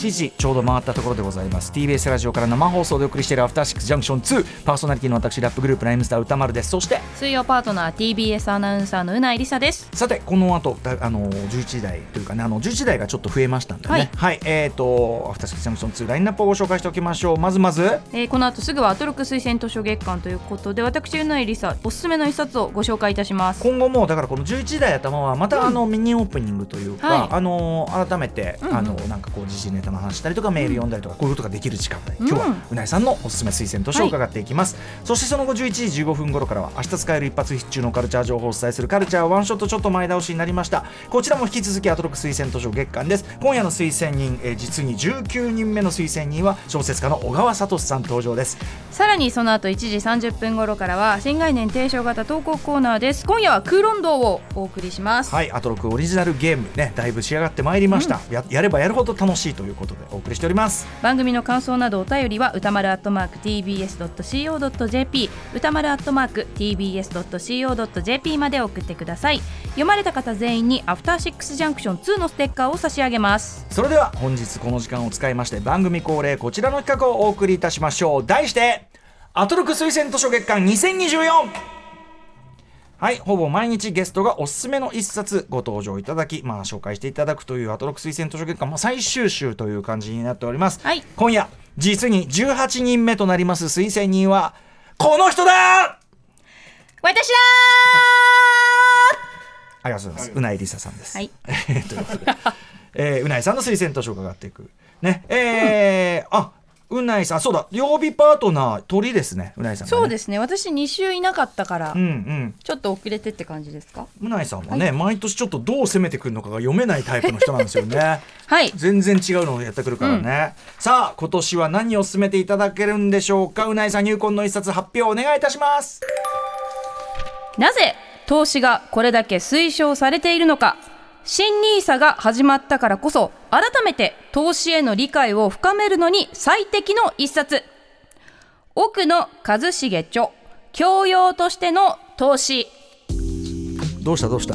時刻は11時ちょうど回ったところでございます。TBS ラジオから生放送でお送りしているアフターシックスジャンクション2パーソナリティの私ラップグループライムスター歌丸です。そして水曜パートナー TBS アナウンサーのうないりさです。さてこの後だあの11時台というかねあの11時台がちょっと増えましたんでね。はい、えっ、とアフターシックスジャンクション2ラインナップをご紹介しておきましょう。まずまず。えーこの後すぐはアトロク推薦図書月間ということで私うないりさおすすめの一冊をご紹介いたします。今後もだからこの11時台頭はまたあのミニオープニングというか、はい。あの改めて、あのなんかこう時事ネタの話したりとかメール読んだりとかこういうことができる時間帯、今日はうんうないさんのおすすめ推薦図書を伺っていきます、そしてその後11時15分頃からは明日使える一発必中のカルチャー情報をお伝えするカルチャーワンショット。ちょっと前倒しになりました。こちらも引き続きアトロク推薦図書月間です。今夜の推薦人、えー実に19人目の推薦人は小説家の小川聡さん登場です。さらにその後1時30分頃からは新概念提唱型投稿コーナーです。今夜は空論道をお送りします。はい、アトロクオリジナルゲームね、だいぶ仕上がってまいりました、や。やればやるほど楽しいということでお送りしております。番組の感想などお便りは歌丸アットマーク TBS.CO.JP 歌丸アットマーク TBS.CO.JP まで送ってください読まれた方全員にアフターシックスジャンクション2のステッカーを差し上げますそれでは本日この時間を使いまして番組恒例こちらの企画をお送りいたしましょう。題してアトロク推薦図書月間2024。はい、ほぼ毎日ゲストがおすすめの一冊ご登場いただき、まあ、紹介していただくというアトロク推薦図書月間、まあ、最終週という感じになっております。はい今夜、実に18人目となります推薦人は、この人だ私だありがとうございます。うないりささんです。はい。ということで、えーうないさんの推薦図書を伺っていく。ね、えーあ、うないさん、そうだ、曜日パートナー、鳥ですね、うないさん、ね。そうですね。私2週いなかったから、うんうん。ちょっと遅れてって感じですか？うないさんはね、毎年ちょっとどう攻めてくるのかが読めないタイプの人なんですよね。はい。全然違うのをやってくるからね、さあ今年は何を進めていただけるんでしょうか？うないさん入魂の一冊発表お願いいたします。なぜ投資がこれだけ推奨されているのか？新ニーサが始まったからこそ改めて投資への理解を深めるのに最適の一冊。奥野一茂著教養としての投資。どうした？どうした？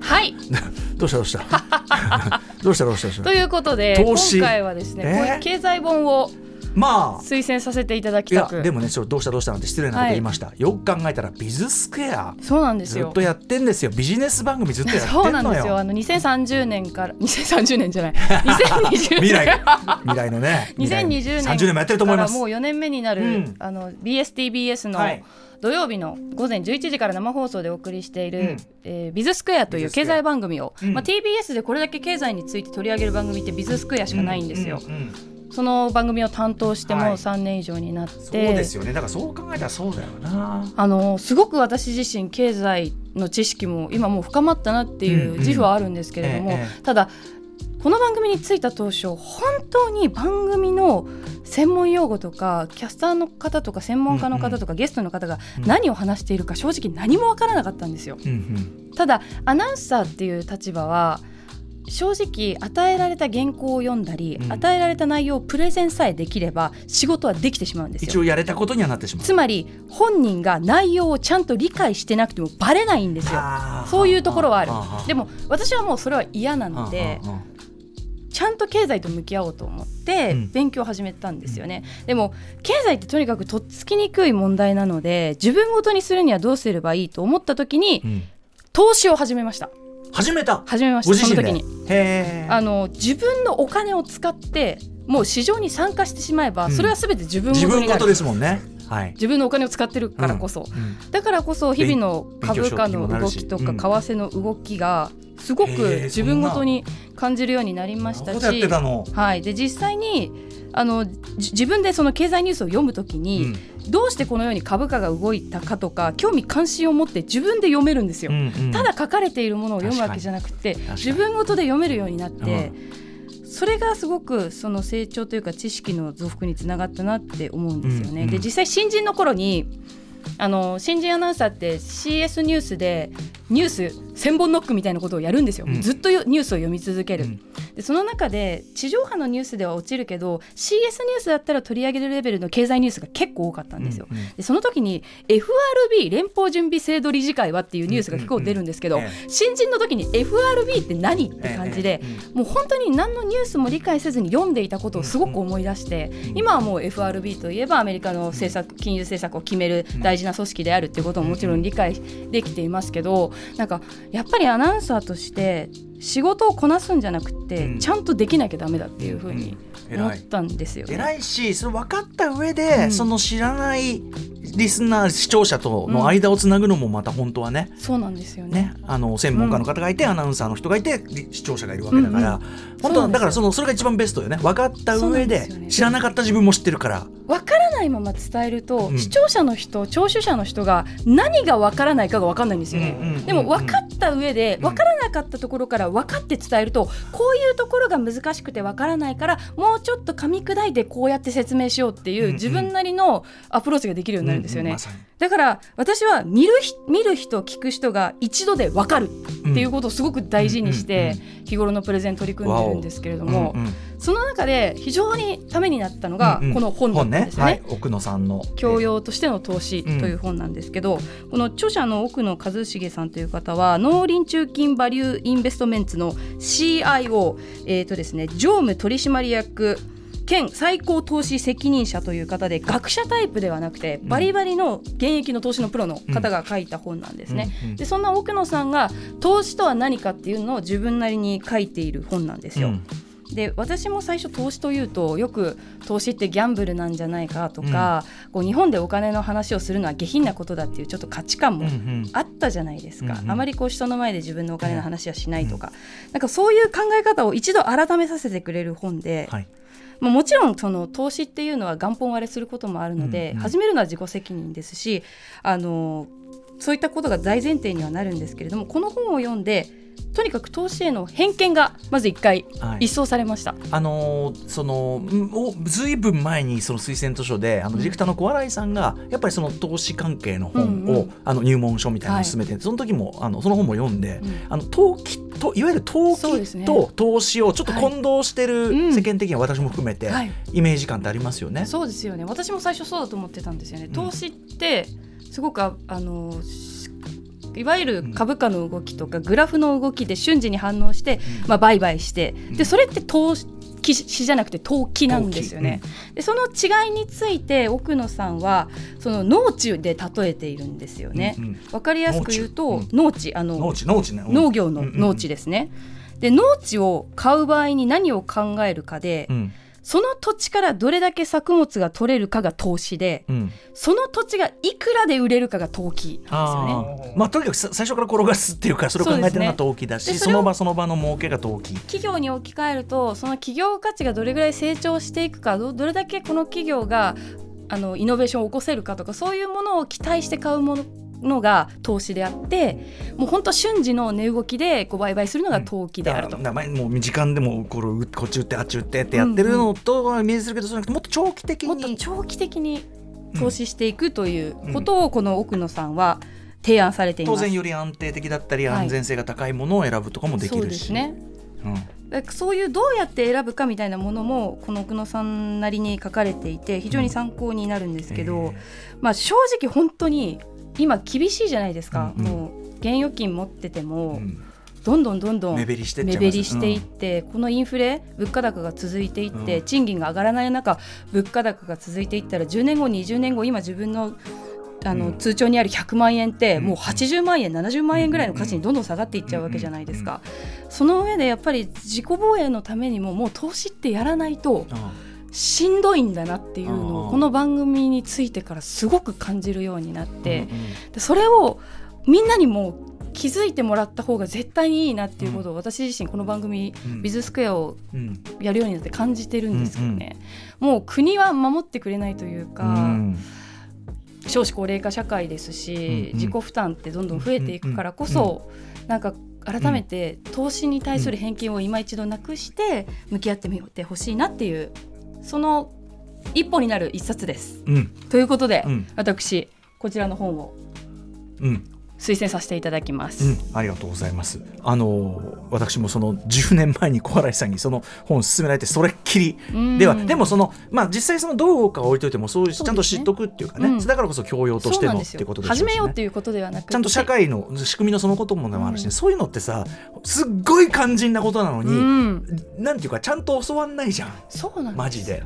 はい。どうした？どうした？どうした？どうした？ということで今回はですね、えーこういう経済本をまあ。推薦させていただきいたく。やでもねちょどうしたどうしたなんて失礼なこと言いました、よく考えたらビズスクエア。そうなんですよ。ずっとやってんですよ。ビジネス番組ずっとやってんのよ。そうなんですよ。あの2030年から2030年じゃない。2020年未来。未来のね。未来。2020年30年もやってると思います。からもう4年目になる、うん。あの BSTBS のはい。土曜日の午前11時から生放送でお送りしている、うん。えービズスクエアという経済番組を、うん。まあ、TBS でこれだけ経済について取り上げる番組ってビズスクエアしかないんですよ、ううんその番組を担当してもうはい。3年以上になって、そうですよね。だからそう考えたらそうだよな。あのすごく私自身経済の知識も今もう深まったなっていううんうん。自負はあるんですけれども、ええただこの番組に就いた当初本当に番組の専門用語とかキャスターの方とか専門家の方とかゲストの方が何を話しているか正直何もわからなかったんですよ。うんうん。ただアナウンサーっていう立場は正直与えられた原稿を読んだり、うん与えられた内容をプレゼンさえできれば仕事はできてしまうんですよ一。応やれたことにはなってしまうつまり本人が内容をちゃんと理解してなくてもバレないんですよ。そういうところはある。でも私はもうそれは嫌なのでちゃんと経済と向き合おうと思ってうん勉強を始めたんですよね。でも経済ってとにかくとっつきにくい問題なので自分ごとにするにはどうすればいいと思った時にーうん投資を始めました。始めた？始めましたその時に。あの自分のお金を使ってもう市場に参加してしまえば、うん。それは全て自分ご自分ごとですもんね。はい。自分のお金を使ってるからこそ、うん。だからこそ日々の株価の動きとか為替の動きがすごく自分ごとに感じるようになりましたし、はい、で実際にあのじ自分でその経済ニュースを読むときに、どうしてこのように株価が動いたかとか興味関心を持って自分で読めるんですよ。うんうん。ただ書かれているものを読むわけじゃなくて自分ごとで読めるようになって、それがすごくその成長というか知識の増幅につながったなって思うんですよね。うんうんで実際新人の頃にあの新人アナウンサーって CS ニュースでニュース千本ノックみたいなことをやるんですよ、うん。ずっとよニュースを読み続ける、うんでその中で地上波のニュースでは落ちるけど CS ニュースだったら取り上げるレベルの経済ニュースが結構多かったんですよ。うんうん。でその時に FRB 連邦準備制度理事会はっていうニュースが結構出るんですけど、うんうん。うんえ新人の時に FRB って何って感じで、もう本当に何のニュースも理解せずに読んでいたことをすごく思い出して、今はもう FRB といえばアメリカの政策金融政策を決める大事な組織であるっていうことももちろん理解できていますけどなんかやっぱりアナウンサーとして仕事をこなすんじゃなくて、うん。ちゃんとできなきゃダメだっていうふうに思ったんですよね。偉いしそれ分かった上で、うん。その知らないリスナー視聴者との間をつなぐのもまた本当はね,、そうなんですよね。ねあの専門家の方がいて、アナウンサーの人がいてり視聴者がいるわけだから、うん本当はそうなんですよ。だからそのそれが一番ベストよね。分かった上でね。知らなかった自分も知ってるから。分からないまま伝えると、うん。視聴者の人聴取者の人が何が分からないかが分かんないんですよね、うんうんうんうんでも分かった上でん。分からなかったところから分かって伝えるとこういうところが難しくて分からないからもうちょっと噛み砕いてこうやって説明しようっていうんううん。自分なりのアプローチができるようになるんですよね、うまさに。だから私は見るひ見る人聞く人が一度で分かるっていうことをすごく大事にして日頃のプレゼン取り組んでるんですけれども、うんうんその中で非常にためになったのがうんうん。この本だったんですよね。はい、奥野さんの。教養としての投資という本なんですけど、この著者の奥野和重さんという方は農林中金バリューインベストメンツの CIO、えーとですね、常務取締役兼最高投資責任者という方で学者タイプではなくてバリバリの現役の投資のプロの方が書いた本なんですね。うんうん。でそんな奥野さんが投資とは何かっていうのを自分なりに書いている本なんですよ。うんで私も最初投資というとよく投資ってギャンブルなんじゃないかとか、こう日本でお金の話をするのは下品なことだっていうちょっと価値観もうんうん。あったじゃないですか、うんうん。あまりこう人の前で自分のお金の話はしないとか、なんかそういう考え方を一度改めさせてくれる本で、はい。まあ、もちろんその投資っていうのは元本割れすることもあるので、うんうん。始めるのは自己責任ですしあのそういったことが大前提にはなるんですけれどもこの本を読んでとにかく投資への偏見がまず一回はい。一掃されました。あのーそのずいぶん前にその推薦図書であのディレクターの小洗さんがやっぱりその投資関係の本を、うんうん。あの入門書みたいなのを進めて、その時もあのその本も読んで、うん。あの投機といわゆる投機と投資をちょっと混同してる、うん。世間的には私も含めて、はい。イメージ感ってありますよね。そうですよね。私も最初そうだと思ってたんですよね、ん。投資ってすごくああのしいわゆる株価の動きとかグラフの動きで瞬時に反応して、まあ、売買してでそれって投資じゃなくて投機なんですよね。でその違いについて奥野さんはその農地で例えているんですよね。わかりやすく言うと農農地あの農業の農地ですね。で農地を買う場合に何を考えるかで、うんその土地からどれだけ作物が取れるかが投資でうんその土地がいくらで売れるかが投機なんですよね。まあとにかくさ最初から転がすっていうかそれを考えてるのが投機だしそ,、ねでその場その場の儲けが投機。企業に置き換えるとその企業価値がどれぐらい成長していくかどどれだけこの企業があのイノベーションを起こせるかとかそういうものを期待して買うもののが投資であってもう本当瞬時の値動きでこう売買するのが投機であると。だからもう時間でもこれこっち打ってあっち打ってってやってるのとはイメージするけど、そうじゃなくてもっと長期的に。もっと長期的に投資していくということをこの奥野さんは提案されています。当然より安定的だったりはい。安全性が高いものを選ぶとかもできるし、ですね。うん。そういうどうやって選ぶかみたいなものもこの奥野さんなりに書かれていて非常に参考になるんですけど、まあ、正直本当に今厳しいじゃないですか、うんうん。もう現預金持ってても、うん。どんどんどんどん目減りしてい目ます。減りしていって、このインフレ物価高が続いていって、うん。賃金が上がらない中物価高が続いていったら10年後20年後今自分のあの、うん。通帳にある100万円って、うん。もう80万円70万円ぐらいの価値にどんどん下がっていっちゃうわけじゃないですか、その上でやっぱり自己防衛のためにももう投資ってやらないとあしんどいんだなっていうのうんをこの番組についてからすごく感じるようになっあて、うんでそれをみんなにも気づいてもらった方が絶対にいいなっていうことを私自身この番組うん。ビズスクエアをうん。やるようになって感じてるんですけどね、もう国は守ってくれないというか、うん。少子高齢化社会ですし、うんうん。自己負担ってどんどん増えていくからこそ、なんか改めて投資に対する偏見を今一度なくして向き合ってみてほしいなっていうその一歩になる一冊です。うん。ということで、うん。私こちらの本を。うん推薦させていただきます、うん、ありがとうございます。あの私もその10年前に小洗さんにその本を勧められてそれっきり。では、でもそのまあ実際そのどうかは置いといてもそういうちゃんと知っとくっていうかね、うん。だからこそ教養としてのっていうことでしね、始めようっていうことではなくて。ちゃんと社会の仕組みのそのこともあるし、ね。そういうのってさすっごい肝心なことなのに、うん。なんていうかちゃんと教わんないじゃん。そうなんマジで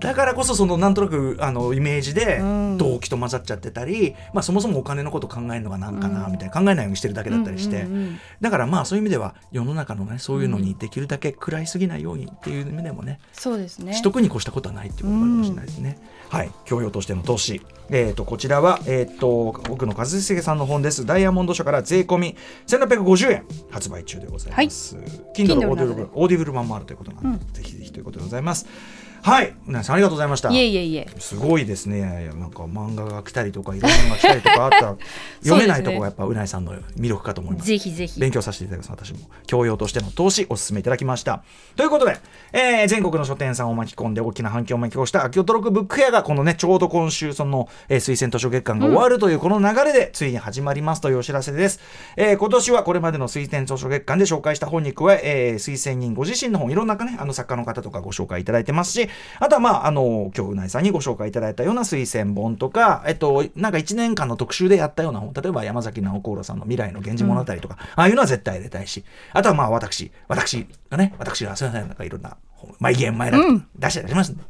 だからこそそのなんとなくあのイメージでうん。動機と混ざっちゃってたり、まあ、そもそもお金のこと考えるのがなんかなうんみたいな考えないようにしてるだけだったりして、だからまあそういう意味では世の中のねそういうのにできるだけ食らいすぎないようにっていう意味でもねそうですね。取得に越したことはないっていうことかもしれないですね。はい。教養としての投資、えー、とこちらは、えー、と奥野和重さんの本です。ダイヤモンド社から税込み1650円発売中でございます。Kindle Kindle オーディブル版もあるということなので、ぜひぜひということでございます。はい。宇内さんありがとうございました。いえいえいえ。すごいですね。なんか漫画が来たりとかいろんなのが来たりとかあった。ら読めないところがやっぱ宇内さんの魅力かと思います。ぜひぜひ。勉強させていただきます私も。教養としての投資お勧めいただきました。ということで、えー全国の書店さんを巻き込んで大きな反響を巻き起こしたアトロクブックフェアがこのねちょうど今週その、えー推薦図書月間が終わるというこの流れでついに始まりますというお知らせです、えー今年はこれまでの推薦図書月間で紹介した本に加ええー推薦人ご自身の本いろんなねあの作家の方とかご紹介いただいてますしあとはまああの今日うないさんにご紹介いただいたような推薦本とかえっとなんか1年間の特集でやったような本例えば山崎直子郎さんの未来の源氏物語とか、ああいうのは絶対入れたいしあとはまあ私私がね私がすいませんなんかいろんな本毎言毎来うん。出して出しますんで、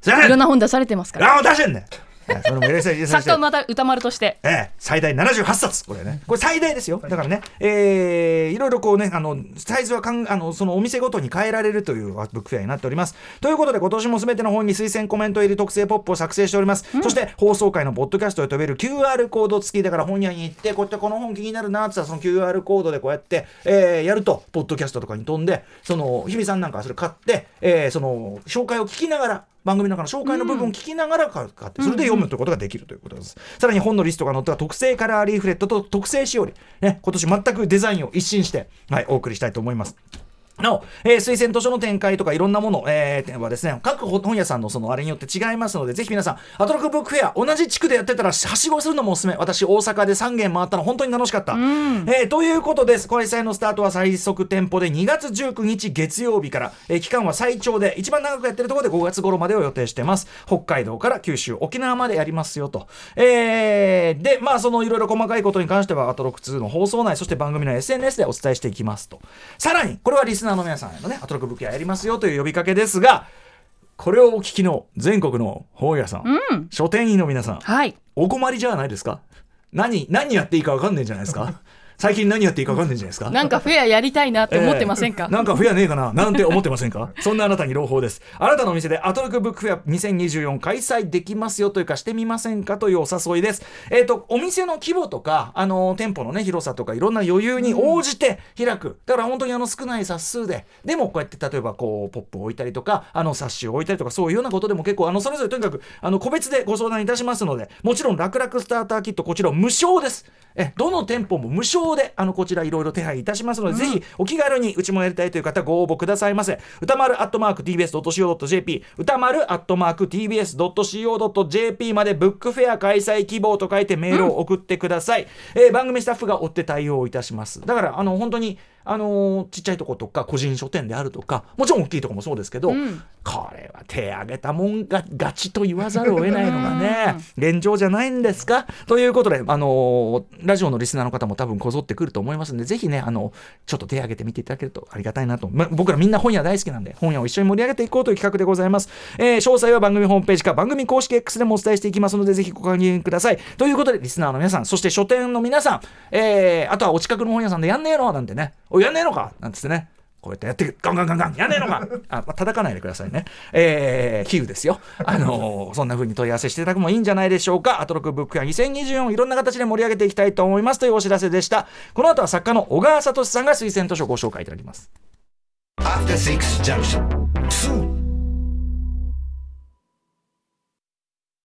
すいろんな本出されてますから。ああ出してんねん。えそれも入れさせて入れさせて作家また歌丸として。ええ、最大78冊。これね。これ最大ですよ。だからね、えーいろいろこうねあのサイズはかんあのそのお店ごとに変えられるというブックフェアになっております。ということで今年も全ての本に推薦コメント入り特製ポップを作成しております、そして放送回のポッドキャストで飛べる QR コード付きだから本屋に行ってこうやってこの本気になるなって言ったらその QR コードでこうやって、えーやるとポッドキャストとかに飛んでその日比さんなんかはそれ買って、えーその紹介を聞きながら番組の中の紹介の部分を聞きながら買って、それで読むということができるということです。さらに本のリストが載った特製カラーリーフレットと特製しおり、ね、今年全くデザインを一新して、はい、お送りしたいと思います。なお、えー推薦図書の展開とかいろんなもの、えーはですね、各本屋さんのそのあれによって違いますので、ぜひ皆さん、アトロクブックフェア、同じ地区でやってたら、はしごするのもおすすめ。私、大阪で3軒回ったの本当に楽しかった。えーということです。開催のスタートは最速店舗で2月19日月曜日から、えー期間は最長で、一番長くやってるところで5月頃までを予定してます。北海道から九州、沖縄までやりますよと。えーで、まあ、そのいろいろ細かいことに関しては、アトロク2の放送内、そして番組の SNS でお伝えしていきますと。さらに、これはリスナーの皆さんへのね、アトロクブックやりますよという呼びかけですが、これをお聞きの全国の本屋さん、うん。書店員の皆さん、はい。お困りじゃないですか？何、何やっていいか分かんないんじゃないですか？最近何やっていいか分かんないんじゃないですか？なんかフェアやりたいなって思ってませんか、えーなんか増やねえかな？なんて思ってませんか？そんなあなたに朗報です。あなたのお店でアトロクブックフェア2024開催できますよというかしてみませんかというお誘いです。えっ、と、お店の規模とか、あの、店舗のね、広さとかいろんな余裕に応じて開く。だから本当にあの少ない冊数で、でもこうやって例えばこう、ポップを置いたりとか、あの冊子を置いたりとか、そういうようなことでも結構、あの、それぞれとにかく、あの、個別でご相談いたしますので、もちろん楽々スターターキット、こちら無償です。え、どの店舗も無償で、あの、こちらいろいろ手配いたしますので、ぜひお気軽にうちもやりたいという方ご応募くださいませ。歌丸アットマーク TBS.CO.JP 歌丸アットマーク TBS.CO.JP までブックフェア開催希望と書いてメールを送ってください。えー番組スタッフが追って対応いたします。だから、あの、本当に、あのーちっちゃいとことか個人書店であるとかもちろん大きいとこもそうですけど、うん。これは手挙げたもんがガチと言わざるを得ないのがね現状じゃないんですか？ということで、あのーラジオのリスナーの方も多分こぞってくると思いますんでぜひねあのちょっと手挙げてみていただけるとありがたいなと、ま僕らみんな本屋大好きなんで本屋を一緒に盛り上げていこうという企画でございます、えー詳細は番組ホームページか番組公式 X でもお伝えしていきますのでぜひご確認ください。ということでリスナーの皆さんそして書店の皆さん、えーあとはお近くの本屋さんでやんねえの？なんてねおやんねえのか？なんつってねこうやってやってガンガンガンガンやんねえのか？あ、まあ、叩かないでくださいね。えー、比喩ですよ。あのーそんな風に問い合わせしていただくもいいんじゃないでしょうか。アトロクブックや2024いろんな形で盛り上げていきたいと思いますというお知らせでした。この後は作家の小川聡さんが推薦図書をご紹介いただきます。After Six Junction.